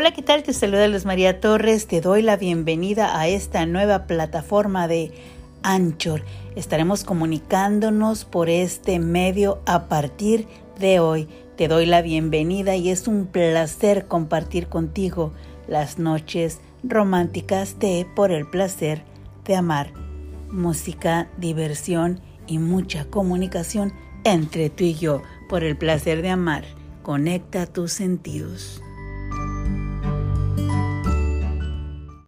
Hola, ¿qué tal? Te saluda Luz María Torres. Te doy la bienvenida a esta nueva plataforma de Anchor. Estaremos comunicándonos por este medio a partir de hoy. Te doy la bienvenida y es un placer compartir contigo las noches románticas de Por el placer de amar. Música, diversión y mucha comunicación entre tú y yo por el placer de amar. Conecta tus sentidos.